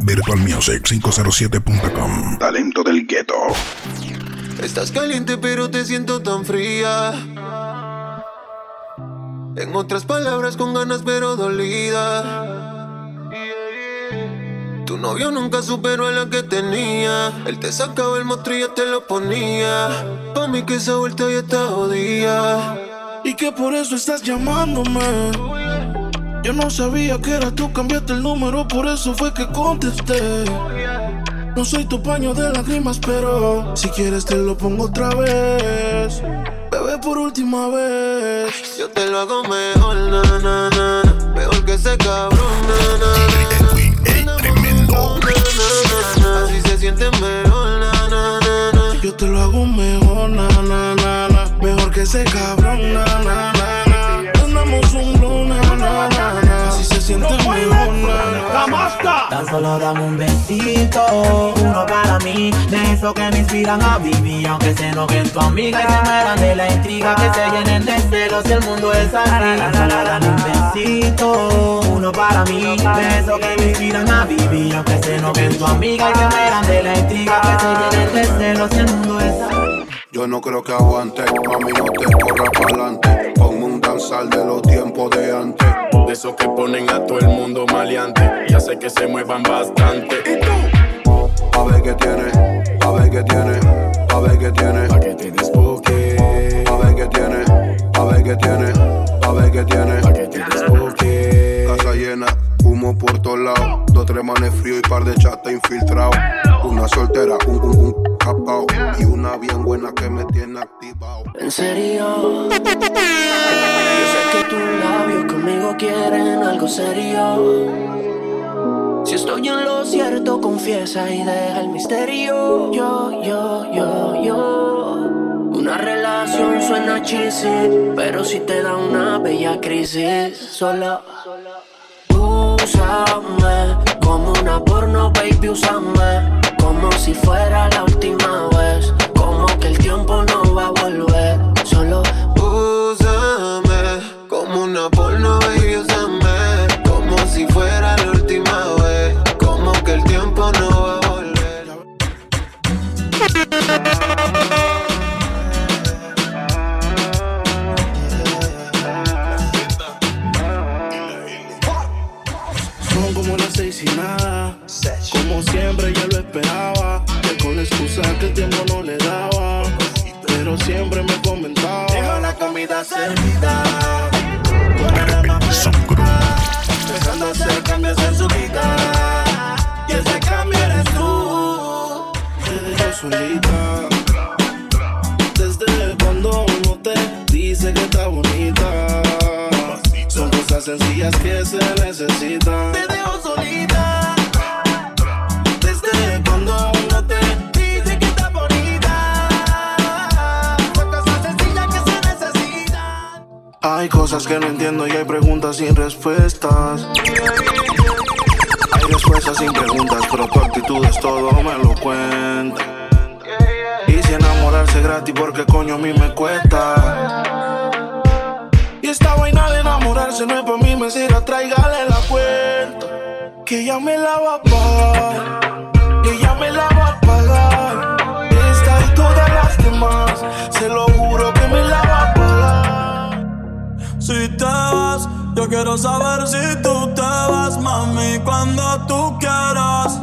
VirtualMusic507.com Talento del gueto. Estás caliente pero te siento tan fría. En otras palabras, con ganas pero dolida. Tu novio nunca superó a la que tenía. Él te sacaba el monstruo te lo ponía. Pa' mí que esa vuelta ya está jodida. Y que por eso estás llamándome. Yo no sabía que era tú, cambiaste el número, por eso fue que contesté. No soy tu paño de lágrimas, pero si quieres te lo pongo otra vez. Bebé, por última vez. Yo te lo hago mejor, na, na, na. Mejor que ese cabrón, na, na, na. tremendo. Así se siente mejor, na, na, na, na. Yo te lo hago mejor, na, na, na, na. Mejor que ese cabrón, na, na, na, un blow, na, na, na. Así se siente mejor, na, na. Tan solo dame un besito, uno para mí, de eso que me inspiran a vivir, aunque se enojen tu amiga y se mueran de la intriga, que se llenen de celos si el mundo es así. Tan solo dame un besito, uno para mí, de eso que me inspiran a vivir, aunque se enojen tu amiga y se mueran de la intriga, que se llenen de celos si el mundo es así. Yo no creo que aguante, mami no te corra pa'lante Danzal de los tiempos de antes. De esos que ponen a todo el mundo maleante. Y hace que se muevan bastante. ¿Y tú? A ver qué tiene, a ver qué tiene, a ver qué tiene. Pa' que te desboque. A ver qué tiene, a ver qué tiene, a ver qué tiene. Pa' que te desboque. Casa llena, humo por todos lados. Dos, tres manes frío y par de chata infiltrado Una soltera, un, un, un capao. Y una bien buena que me tiene activado. En serio. Yo sé que tus labios conmigo quieren algo serio. Si estoy en lo cierto, confiesa y deja el misterio. Yo, yo, yo, yo. Una relación suena cheesy Pero si te da una bella crisis Solo Úsame como una porno, baby, úsame. Como si fuera la última vez. Como que el tiempo no va a volver. Solo comida servida. Empezando a hacer cambios en su vida. Y ese cambio eres tú. Te dejo solita. Desde cuando uno te dice que está bonita. Son cosas sencillas que se necesitan. Te dejo solita. Hay cosas que no entiendo y hay preguntas sin respuestas. Hay respuestas sin preguntas, pero tu actitud es todo, me lo cuenta. Y si enamorarse gratis, porque coño a mí me cuesta. Y esta vaina de enamorarse no es pa' mí, me siga, tráigale la cuenta. Que ella me la va a pagar. Que ella me la va a pagar. Esta y todas las demás, se lo juro que me la va a pagar. Si te vas, yo quiero saber si tú te vas, mami, cuando tú quieras.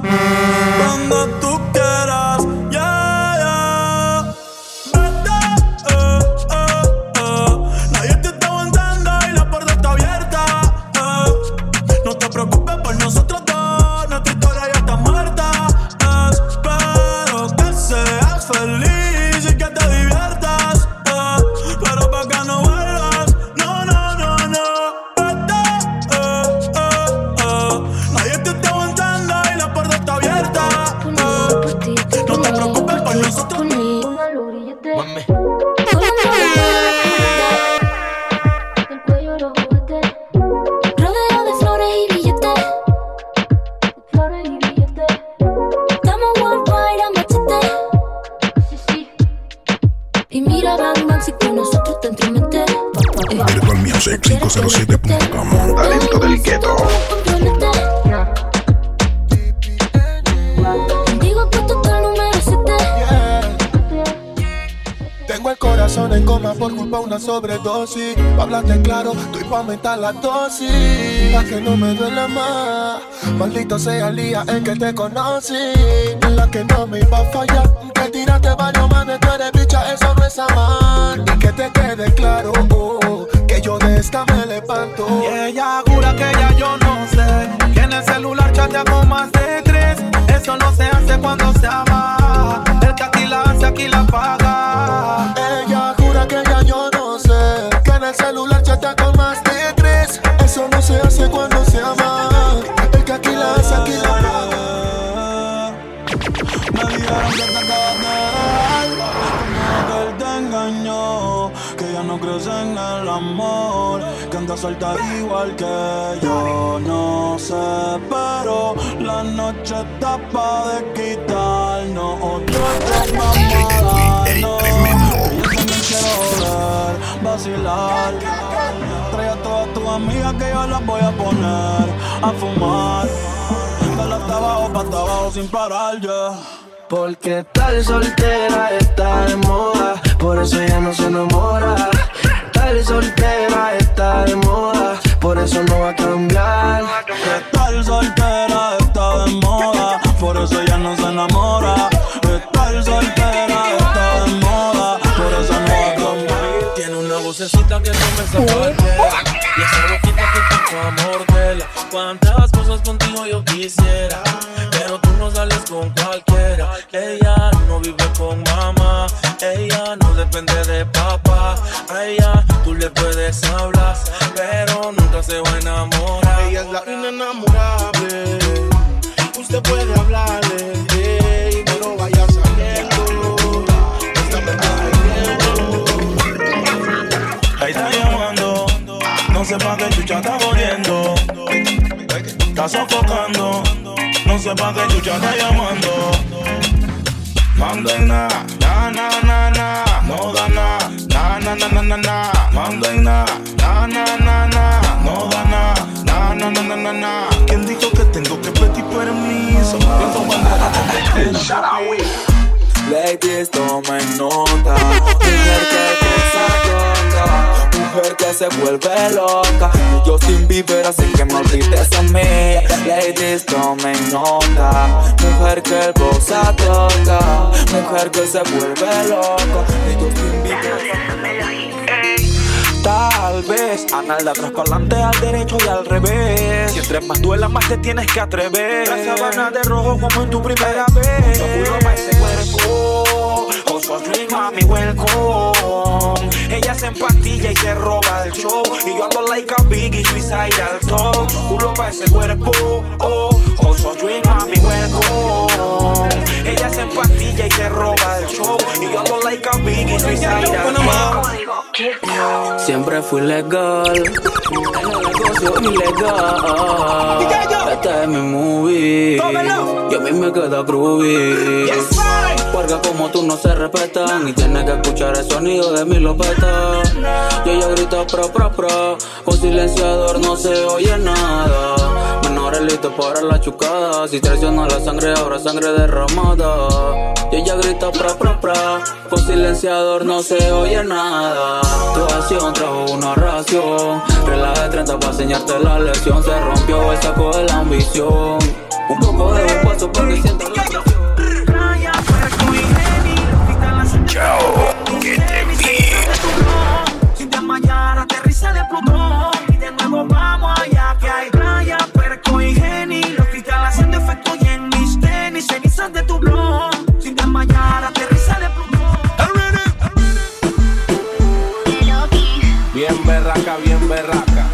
Cuando tú quieras, yeah, la dosis. Pa' que no me duele más. Maldito sea el día en que te conocí. En la que no me iba a fallar. Que tiraste varios manes, tú eres bicha, eso no es amar. Y que te quede claro, oh, que yo de esta me levanto. Y ella jura que ya yo no sé. Que en el celular chatea con más de tres. Eso no se hace cuando se ama. El que aquí la hace, aquí la paga. Ella jura que ya yo no sé. Que en el celular chatea con hace cuando se ama. El que aquí la hace, aquí la paga. Me dijeron que te acabas de como que él te engañó, que ya no crees en el amor, que andas suelta igual que yo, no sé, pero la noche está pa' de quitarnos otro DJ Edwin, el tremendo. Yo también quiero ver, vacilar, trae a todas tus amigas que yo las voy a poner a fumar, de hasta abajo pa' hasta abajo sin parar, ya. Porque tal soltera está de moda, por eso ella no se enamora. Tal soltera está de moda, por eso no va a Y esa boquita que te a morderla Cuántas cosas contigo yo quisiera Pero tú no sales con cualquiera Ella no vive con mamá Ella no depende de papá pa' qué chucha está llamando. Manda en na, na na na na, no da na, na na na na na na. Manda en na, na na na na, no da na, na na na na na na. ¿Quién dijo que tengo que pedir permiso? Pienso bandera con Ladies, tomen nota. Mujer que cosa. Mujer que se vuelve loca. Y yo sin vivir, así que no olvides a mí. Ladies, tomen nota. Mujer que cosa toca. Mujer que se vuelve loca. Y yo sin vivir. Tal vez anal de atrás para adelante, al derecho y al revés. Si entre más duela, más te tienes que atrever. La sabana de rojo como en tu primera vez. Mucho culo pa' ese cuerpo. Also drink, mami, welcome. Ella se empastilla y se roba el show. Y yo ando like a biggie, suicide al top. Culo pa' ese cuerpo. Oh, also drink, mami, welcome. Ella se empastilla y se roba el show. Y yo ando like a biggie, suicide al top. Siempre fui legal, en el negocio ilegal. Este es mi movie, y a mí me queda groovy. Porque como tú no se respetan, y tienes que escuchar el sonido de mi lopeta. Y ella grita pro pro pro, con silenciador no se oye nada. Menores listos para la chucada, si traiciona la sangre, habrá sangre derramada. Y ella grita pro pro pro, con silenciador no se oye nada. Tu acción trajo una ración, relaje de 30 para enseñarte la lección. Se rompió el saco de la ambición. Un poco de paso para que Chao, que te vi. Sin desmayar, aterriza de Plutón Y de nuevo vamos allá que hay playa, perco y geni Los cristales haciendo efecto y en mis tenis Cenizas de tu blog Sin desmayar, aterriza de Plutón Bien berraca, bien berraca.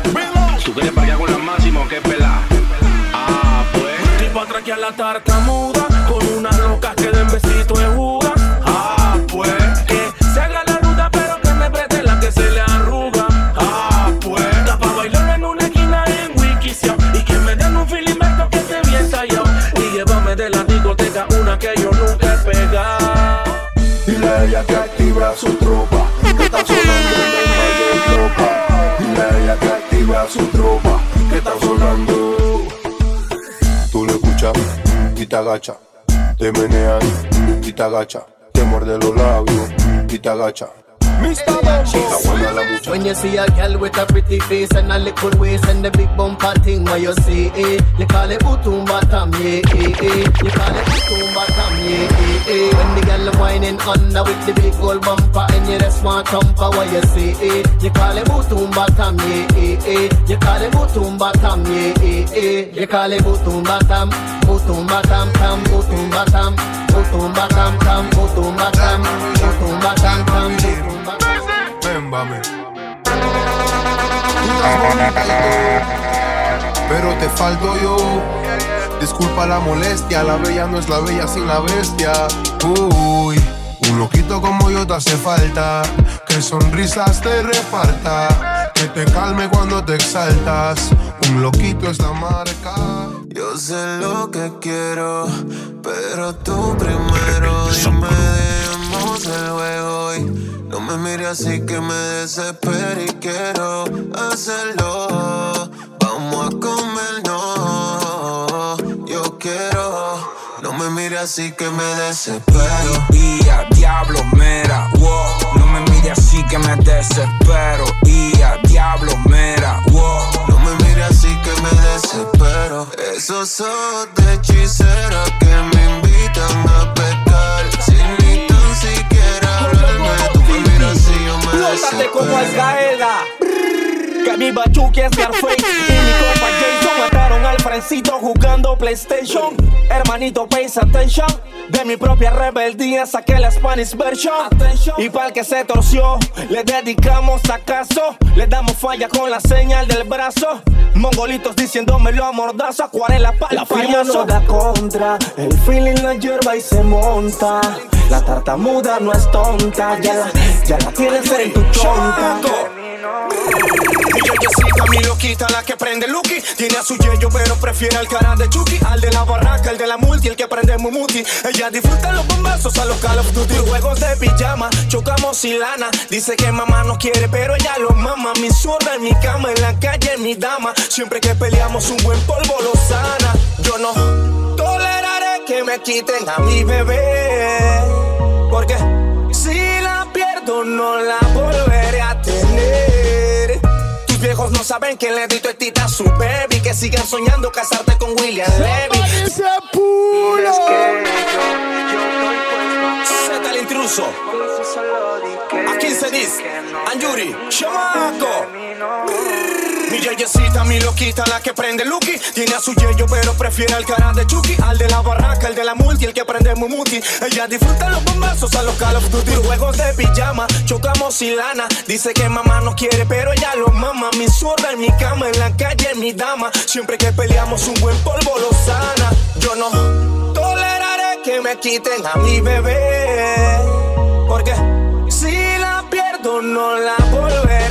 ¿Tú quieres parquear con la máxima o qué pelá? Ah, pues. Tipo atraque a la tartamuda Con unas locas su tropa, que está sonando. Tú lo escuchas y te agacha, te menean y te agacha, te muerde los labios y te agacha, Mr. Bumbo. When you see a girl with a pretty face and a little waist and the big bumper thing, what you see, eh? You call it butum batam, yeah, eh, eh. You call it butum batam, yeah, eh, eh. When the girl whining under with the big gold bumper and you just want thumper, what you see, eh? You call it butum batam, yeah, eh, eh. You call it butum batam, yeah, eh, eh. You call it butum batam, butum batam, tam, butum batam, butum batam, tam, butum falto yo. Disculpa la molestia, la bella no es la bella sin la bestia. Uy, un loquito como yo te hace falta. Que sonrisas te reparta. Que te calme cuando te exaltas. Un loquito es la marca. Yo sé lo que quiero, pero tú primero dime, dejemos el juego y no me mires así que me desespero y quiero hacerlo. A comer, no, yo quiero. No me mires así que me desespero. Y a diablo, mera, wow. No me mires así que me desespero. Y a diablo, mera, wow. No me mires así que me desespero. Esos ojos de hechicera que me invitan a pecar. Sin ni tan siquiera hablarme. Tú me miras así, yo me Plótate como Al desespero. Que mi Bachuki es Scarface y mi compa Jason mataron al Frencito jugando PlayStation. Hermanito, pays attention. De mi propia rebeldía saqué la Spanish version. Y para que se torció, le dedicamos acaso. Le damos falla con la señal del brazo. Mongolitos diciéndomelo a mordazo. Acuarela para La firma no da contra, el feeling la hierba y se monta. La tartamuda no es tonta, ya la, ya la tienes en tu chonta. Mi yeyecita, mi loquita, la que prende Lucky. Tiene a su yeyo, pero prefiere al cara de Chucky. Al de la barraca, el de la multi, el que prende Mumuti Ella disfruta los bombazos a los Call of Duty. Juegos de pijama, chocamos y lana Dice que mamá no quiere, pero ella lo mama. Mi zurda en mi cama, en la calle mi dama. Siempre que peleamos un buen polvo lo sana. Yo no toleraré que me quiten a mi bebé. Porque si la pierdo no la volveré viejos no saben que le di tu tita a su baby Que sigan soñando casarte con William Levy. ¡Ese pulo! Z el intruso. A 15 dis Anjuri Chamaco Mi yeyecita, mi loquita, la que prende Lucky. Tiene a su yeyo, pero prefiere al cara de Chucky. Al de la barraca, el de la multi, el que prende Mumuti Ella disfruta los bombazos a los Call of Duty Juegos de pijama, chocamos y lana Dice que mamá no quiere, pero ella lo mama. Mi zurda en mi cama, en la calle mi dama. Siempre que peleamos un buen polvo lo sana. Yo no toleraré que me quiten a mi bebé Porque si la pierdo no la volveré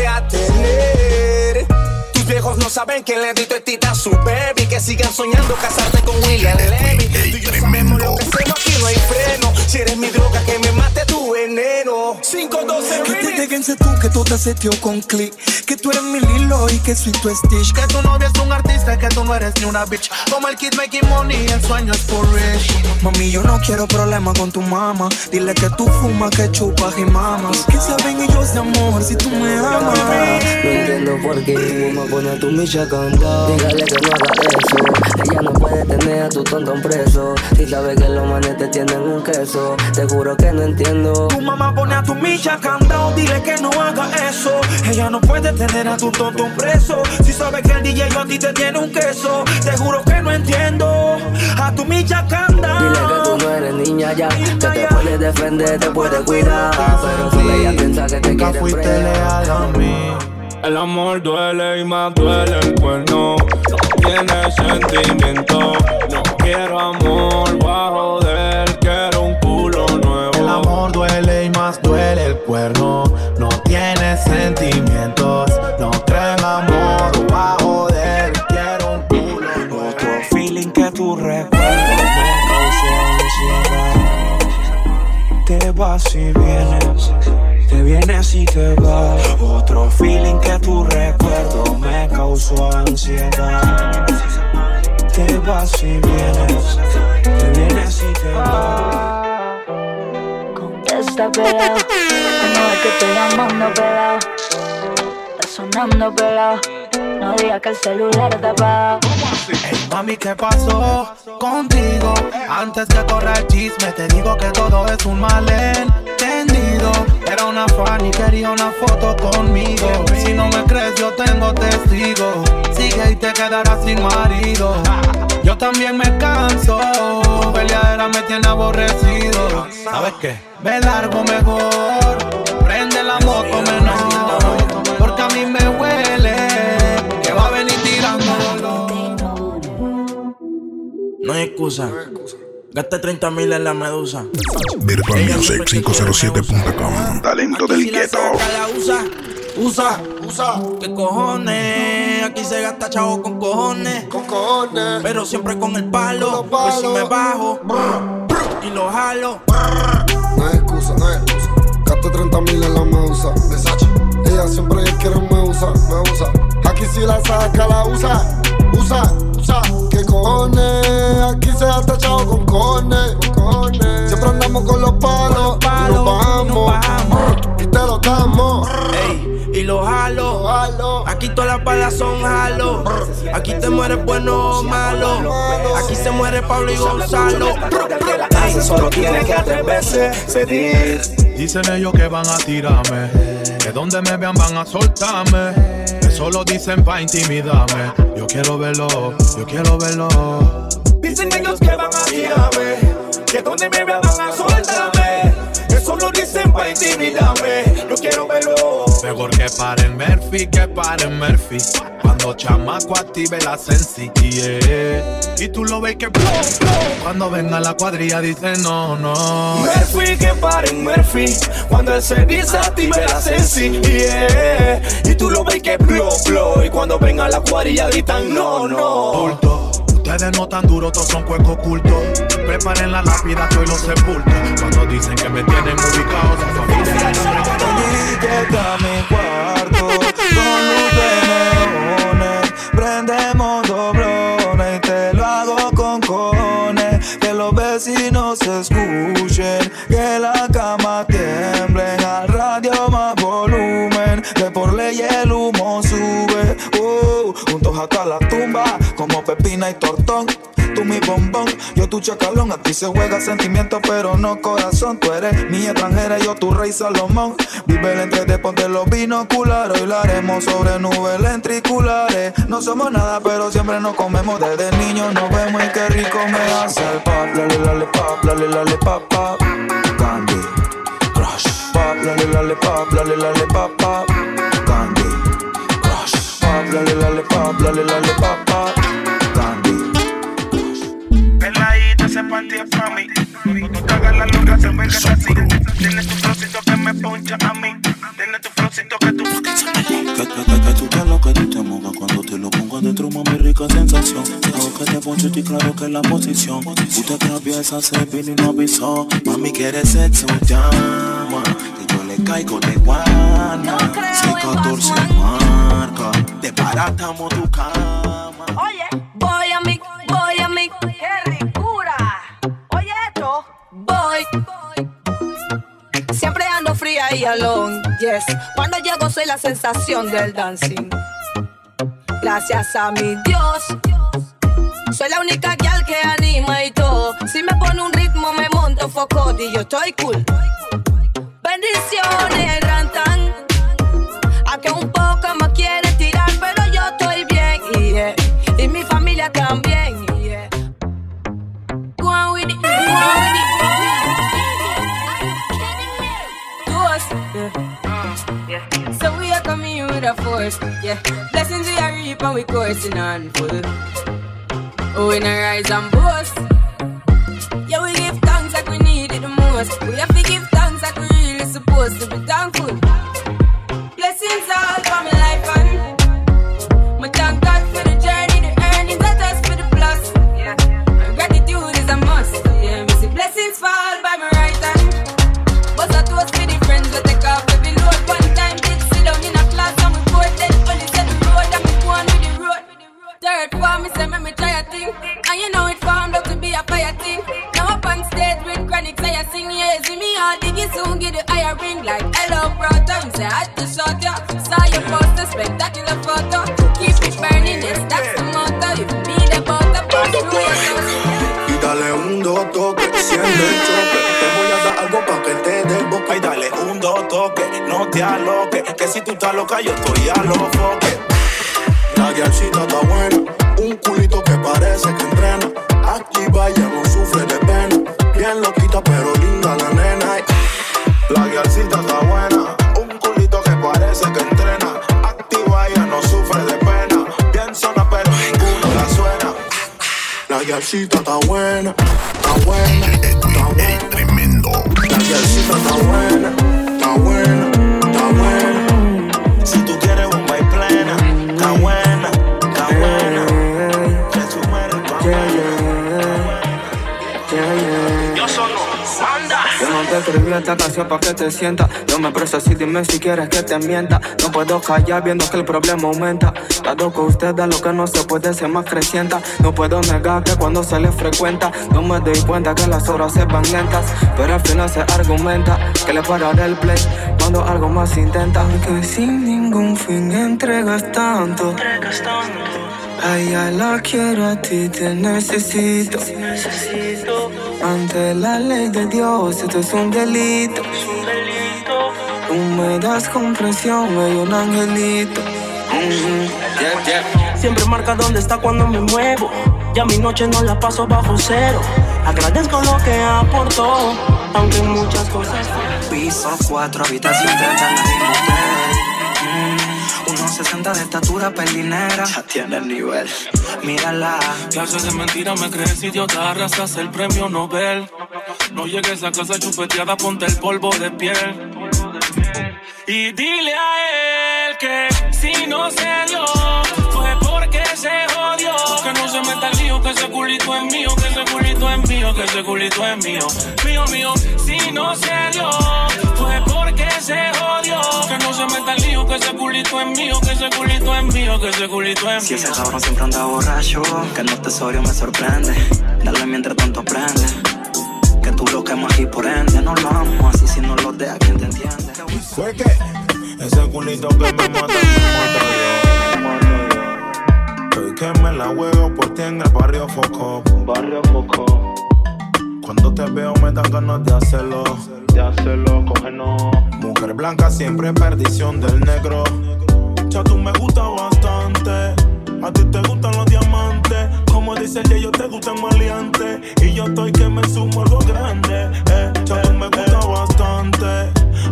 viejos no saben que le di tu tita a su baby. Que sigan soñando casarte con William Levy. Tú y yo sabemos lo que hacemos aquí no hay freno. Si eres mi droga que me mate tu veneno. 512 Que te déjense tú que tú te seteo con click. Que tú eres mi Lilo y que soy tu Stitch. Que tu novia es un artista, que tú no eres ni una bitch. Como el kid making money, el sueño es for rich. Mami, yo no quiero problemas con tu mamá Dile que tú fumas, que chupas y mamas. Que saben ellos de amor si tú me amas. No entiendo por qué a tu micha a cantar. Dígale que no haga eso. Ella no puede tener a tu tonto preso. Si sabe que los manes te tienen un queso. Te juro que no entiendo. Tu mamá pone a tu micha candado, dile que no haga eso. Ella no puede tener a tu tonto preso. Si sabe que el DJ a ti te tiene un queso, te juro que no entiendo. A tu micha candado. Dile que tú no eres niña ya. Que te puede defender, te puede cuidar. Pero si ella piensa que te quiere frenar. El amor duele y más duele el cuerno. No tiene sentimiento. No quiero amor bajo de él. Quiero un culo nuevo. El amor duele y más duele el cuerno. No tiene sentimientos. No creo en amor. Va a joder. Quiero un culo nuevo. Otro feeling que tu recuerdo me ansiedad. Te vas y vienes, te vienes y te vas. Otro feeling que tu recuerdo me causó ansiedad. Te vas y vienes, te vienes y te vas. Contesta, pero no que estoy llamando pelado. Está sonando pelado. No digas que el celular está apagado. Ey, mami, ¿qué pasó contigo? Antes que corra el chisme, te digo que todo es un Era una fan y quería una foto conmigo. Si no me crees, yo tengo testigo. Sigue y te quedarás sin marido. Yo también me canso. Peleadera me tiene aborrecido. ¿Sabes qué? Me largo mejor. Prende la moto menor. Porque a mí me huele. Que va a venir tirando. No hay excusa. Gaste 30 mil en la medusa. Virtual Music 507.com. Talento del Si la gueto. saca, la usa, usa, usa. ¿Qué cojones? Aquí se gasta chavo con cojones. Con cojones. Pero siempre con el palo. Pues si me bajo y lo jalo. No hay excusa, no hay excusa. Gasto 30 mil en la medusa. Versace. Ella siempre quiere me usa, me usa. Aquí si la saca, la usa. Usa, usa. ¿Qué cojones? Aquí se ha tachado con cojones. Siempre andamos con los palos. y nos bajamos. Y te lo damos. Ey, y lo jalo. Aquí todas las balas son jalo. Aquí te mueres bueno o malo. Aquí se muere Pablo y Gonzalo. Solo tiene que atreverse, pedir. Dicen ellos que van a tirarme. Que donde me vean van a soltarme. Que solo dicen pa' intimidarme. Yo quiero verlo, yo quiero verlo. Dicen ellos que van a tirarme, que donde me vean van a soltarme. Eso lo dicen para intimidarme, yo quiero verlo. Mejor que paren Murphy, que paren Murphy. Cuando chamaco active la sensi, yeah. Y tú lo ves que blow, blow. Cuando venga la cuadrilla dice no, no. Murphy, que paren Murphy, cuando él se dice active la sensi, yeah. Y tú lo ves que blow, blow. Y cuando venga la cuadrilla gritan no, no. Bulto. Ustedes no tan duros, todos son cuecos ocultos. Preparen la lápida que hoy los sepulto. Cuando dicen que me tienen ubicado, su familia mi cuarto y tortón. Tú mi bombón, yo tu chacalón. Aquí se juega sentimiento, pero no corazón. Tú eres mi extranjera, yo tu rey Salomón. Vive el entre ponte los binoculares. Hoy lo haremos sobre nubes lentriculares. No somos nada, pero siempre nos comemos. Desde niños nos vemos y qué rico me hace el pop. Lale, lale, pop, lale, lale, pop, pop. Candy Crush. Pop, lale, lale, lale, lale, pop, pop. Candy Crush. Pop, lale, lale, pop, lale, lale, pop, pop. Panty es pa' mí. Cuando te hagas la loca, se ve que está así. Tienes tu flowcito que me poncha a mí. Tienes tu flowcito que tú. Que, que, que, que tú te lo que tú te mojas cuando te lo pongo adentro, mami, rica sensación. Dejo que te ponche y claro que la posición. Tú te atraviesas, se vino y no avisó. Mami, quieres sexo, llama. Que yo le caigo de guana. 614 marca. Te baratamos tu cama. Oye, alone, yes. Cuando llego soy la sensación del dancing. Gracias a mi Dios. Soy la única gal que anima y todo. Si me pone un ritmo me monto foco y yo estoy cool. Bendiciones, with yeah. Blessings we are reap and we coursing on full. Oh, in a rise and boast. Get the higher ring like hello, brother. You say I had to shot ya, saw your poster, spectacular photo. Keep it burning, yes, that's the motto. If you be the butter, pass through your. Y dale un do toque, siente el choque. Te voy a dar algo pa' que te des boca. Y dale un do toque, no te aloques. Que si tú estás loca, yo estoy a los foques. La guiarcita está buena, un culito que parece que entrena. La guiarcita está buena, está buena, está buena. Tremendo. La guiarcita está buena, esta canción pa' que te sientas. Yo me presto así, dime si quieres que te mienta. No puedo callar viendo que el problema aumenta. Dado que usted da lo que no se puede ser más crecienta. No puedo negar que cuando se le frecuenta, no me doy cuenta que las horas se van lentas. Pero al final se argumenta que le pararé el play cuando algo más intenta. Que sin ningún fin entregas tanto. A ella la quiero, a ti te necesito. Ante la ley de Dios, esto es un delito. Tú me das comprensión, hay un angelito. Siempre marca dónde está cuando me muevo. Ya mi noche no la paso bajo cero. Agradezco lo que aportó, aunque muchas cosas. Piso 4, habitación 30 1.60 de estatura, pelinera. Ya tiene el nivel. Mírala. Clases de mentira me crees idiota, arrasas el premio Nobel. No llegues a casa chupeteada, ponte el polvo de piel. Y dile a él que si no se dio, fue porque se jodió. Que no se meta el lío, que ese culito es mío, que ese culito es mío, que ese culito es mío. Mío, mío, si no se dio, fue porque se jodió. Que no se meta el lío, que ese culito es mío, que ese culito es mío, que ese culito es Si mío. ese cabrón siempre anda borracho, que el tesorio me sorprende. Dale mientras tanto aprende. Que tú lo quemas y por ende no lo amo. Así si no lo deja, ¿quién te entiende? Fue que ese culito que me mata, me mato Estoy que me la juego por ti en el barrio Foco. Barrio Foco. Cuando te veo me dan ganas de hacerlo. De hacerlo, cógenos. Mujer blanca siempre perdición del negro. Ya tú me gusta bastante. A ti te gustan los diamantes. Como dice el yo te gustan maleantes. Y yo estoy que me sumo algo grande. Eh, ya tú me gusta bastante.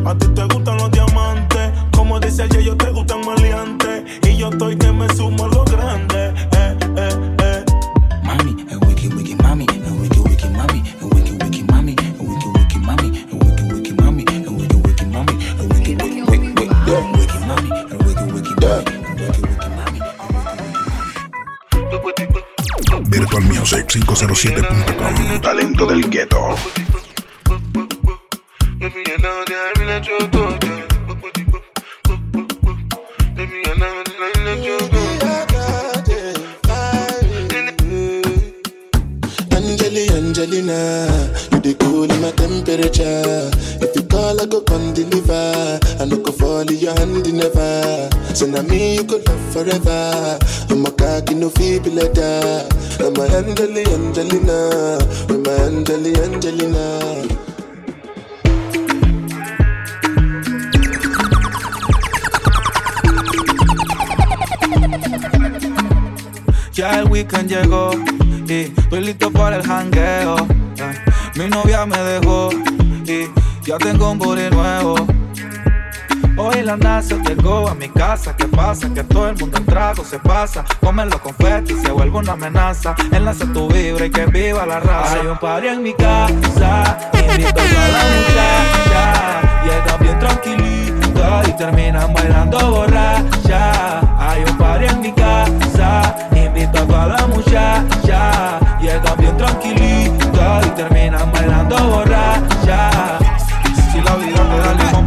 A ti te gustan los diamantes. Como dice el yo te gustan maleantes. Yo estoy que me sumo algo grande. Eh, eh, eh. Mami, el wiki wiki mami, el wiki wiki mami, el wiki wiki mami, el wiki wiki mami, el wiki wiki mami, el wiki wiki mami, el wiki wiki wiki wiki wiki mami, el wiki wiki mami, el wiki wiki mami. Virtual Music 507.com. Talento del gueto. Forever. I'm a cocky no feeble letter. I'm a Angeli, Angelina, I'm a Angeli, Angelina. Ya el weekend llegó y estoy listo para el jangueo. eh. Mi novia me dejó y ya tengo un booty nuevo. Hoy la NASA llegó a mi casa. ¿Qué pasa? Que todo el mundo en trago se pasa. Comen los confetis se vuelve una amenaza. Enlace tu vibra y que viva la raza. Hay un party en mi casa. Invito a la muchacha. Llega bien tranquilita y terminan bailando borracha. Hay un party en mi casa. Invito a toda la muchacha. Llega bien tranquilita y terminan bailando borracha.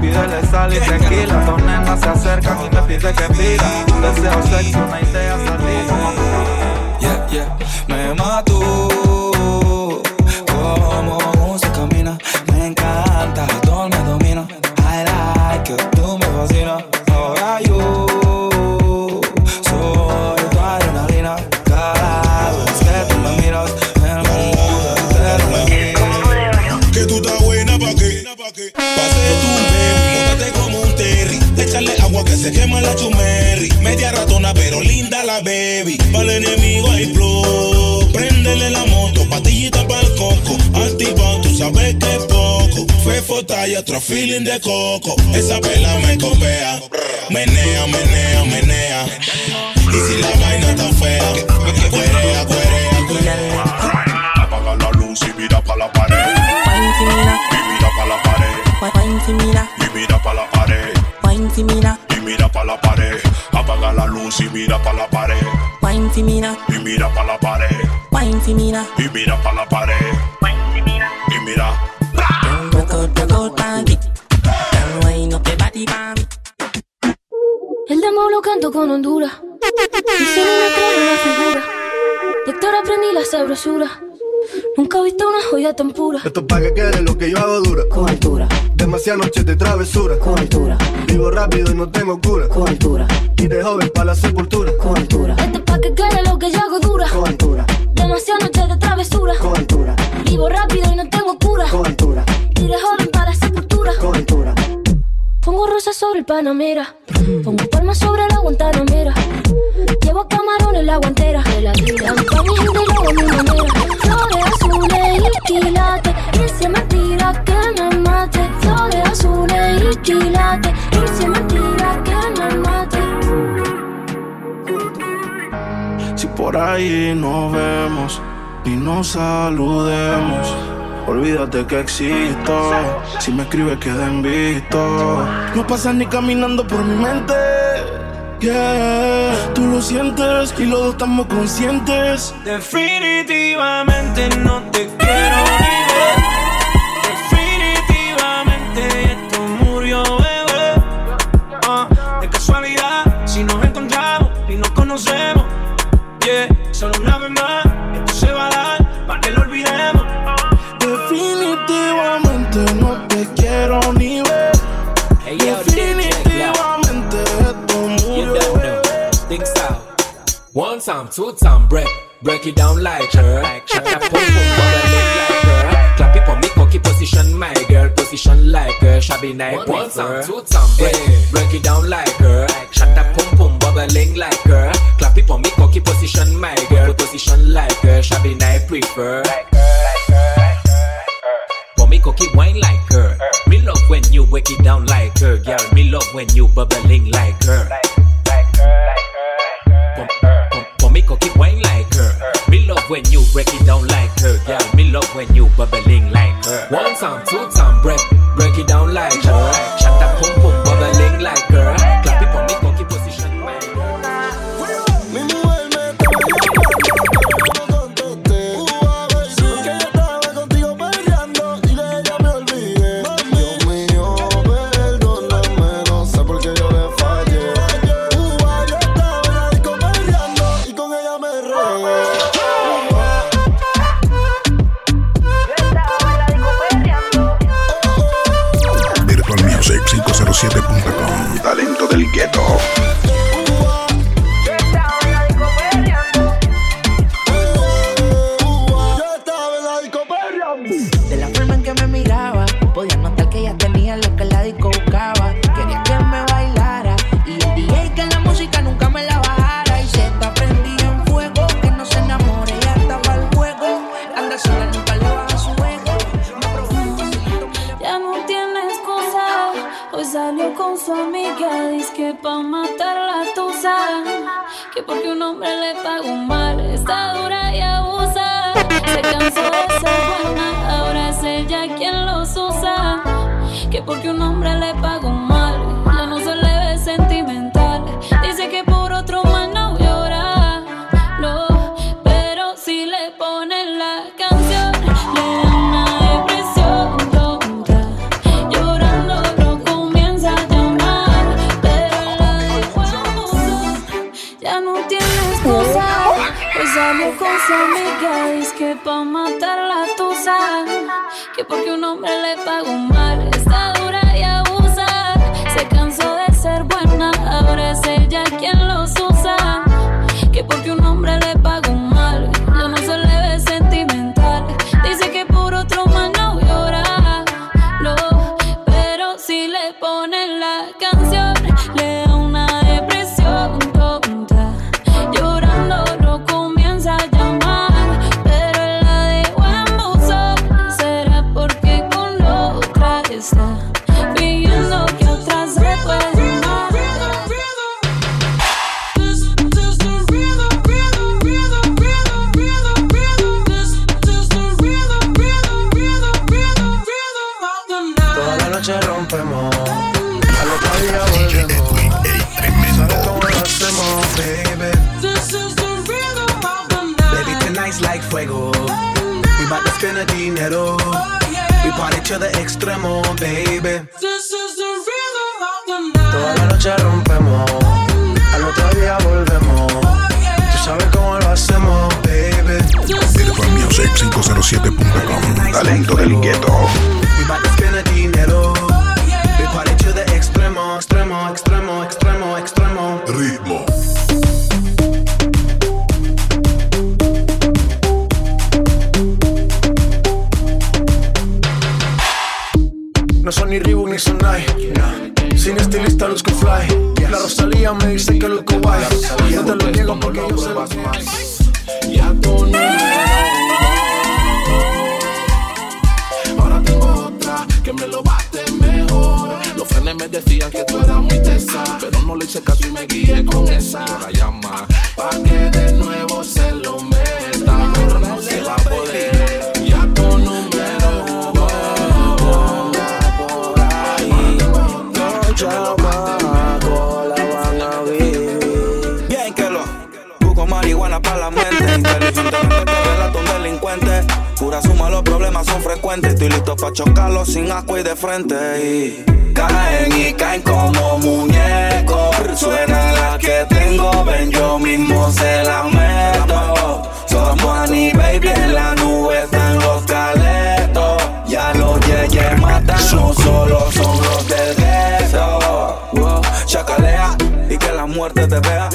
Pídele sal y tequila. Dos nenas se acercan y me pide que pida. Un deseo sexy, una idea salir. Yeah, yeah, me mató. Fuego que se quema la chumerri. Media ratona, pero linda la baby. Para el enemigo hay flow. Préndele la moto, patillita para el coco. Activado, tú sabes que es poco. Fefo y otro feeling de coco. Esa vela me copea. Menea, menea, menea. Y si la vaina está fea, cuerea, cuerea, cuerea. Apaga la luz y mira pa' la pared. Y mira pa' la pared. Y mira pa' la pared. Y mira pa' la pared. Apaga la luz y mira pa' la pared. Y mira pa' la pared. Y mira pa' la pared. Y mira. El demo lo canto con Honduras. Y si no me creen la figura. De actor aprendí la sabrosura. Nunca he visto una joya tan pura. Esto es pa' que quede lo que yo hago dura. Con altura. Demasiadas noches de travesura. Con altura. Vivo rápido y no tengo cura. Con altura. Y de joven pa' la sepultura. Con altura. Esto es pa' que quede lo que yo hago dura. Con altura. Demasiadas noches de travesura. Con altura. Vivo rápido y no tengo cura. Con altura. Y de joven para la sepultura. Con altura. Pongo rosas sobre el Panamera. Pongo palmas sobre la Guantanamera. Llevo camarones la guantera. De la tira. Pa' mi gente luego mi manera. Flores azules y quilates. Y si mentira que me mate. Flores azules y quilates. Y si mentira que me mate. Si por ahí nos vemos y nos saludemos. Olvídate que existo. Si me escribes, queda visto. No pasas ni caminando por mi mente. Tú lo sientes y los dos estamos conscientes. Definitivamente no te quiero ni. Time, two time, break, break it down like her. Shut up, pum pum, bubbling like her. Clap it for me, cocky position, my girl, position like her. Shabby night, one time, two time, break, break it down like her. Shut up, pum pum, bubbling like her. Clap it for me, cocky position, my girl, position like her. Shabby night, prefer. For me, cocky wine like her. Me love when you break it down like her, girl. Me love when you bubbling like her. For, me, cocky wine like her. Me love when you break it down like her, girl. Me love when you bubbling like her. One time, two time, break, break it down like her. Shut up, pum le pago más. To the extremo, baby. This is the rhythm of the night. Toda la noche rompemos, al otro día volvemos. Tú sabes cómo lo hacemos, baby. Music507.com. Talento del gueto. Ni. Sin estilista luzco fly. La Rosalía me dice que luzco guay. No te lo niego porque yo sé lo. Ya tu número Ahora tengo otra que me lo bate mejor. Los frenes me decían que tú eras muy tesa, pero no le hice caso y me guié con esa. Ahora llama pa' que de para chocarlos sin asco y de frente. Y caen y caen como muñecos. Suena la que tengo, ven, yo mismo se la meto. Somos Annie Baby en la nube, están los caletos. Ya los yeyes matan, no solo son los del gueto. Chacalea y que la muerte te vea.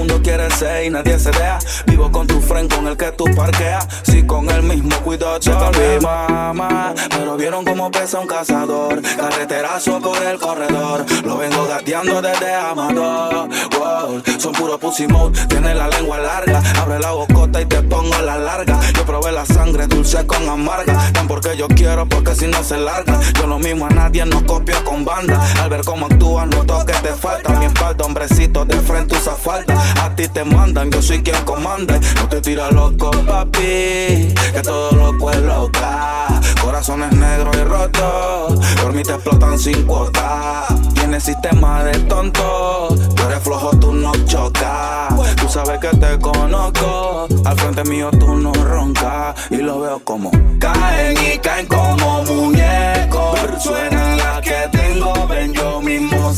Mundo quiere ser y nadie se vea. Vivo con tu friend con el que tú parqueas. Si con el mismo cuidado yo mi mamá. Pero vieron cómo pesa un cazador. Carreterazo por el corredor. Lo vengo gateando desde Amador. Wow, son puro pussy mode. Tiene la lengua larga. Abre la bocota y te pongo la larga. Yo probé la sangre dulce con amarga. Tan porque yo quiero, porque si no se larga. Yo lo mismo a nadie no copio con banda. Al ver cómo actúas, noto que te falta. Mi espalda, hombrecito, de frente usa falta. A ti te mandan, yo soy quien comanda. No te tira loco, papi. Que todo loco es loca. Corazones negros y rotos. Por explotan sin cuota. Tienes sistema de tonto. Tú eres flojo, tú no chocas. Tú sabes que te conozco. Al frente mío tú no roncas. Y lo veo como caen y caen como muñecos. Suena la que tengo, ven yo mismo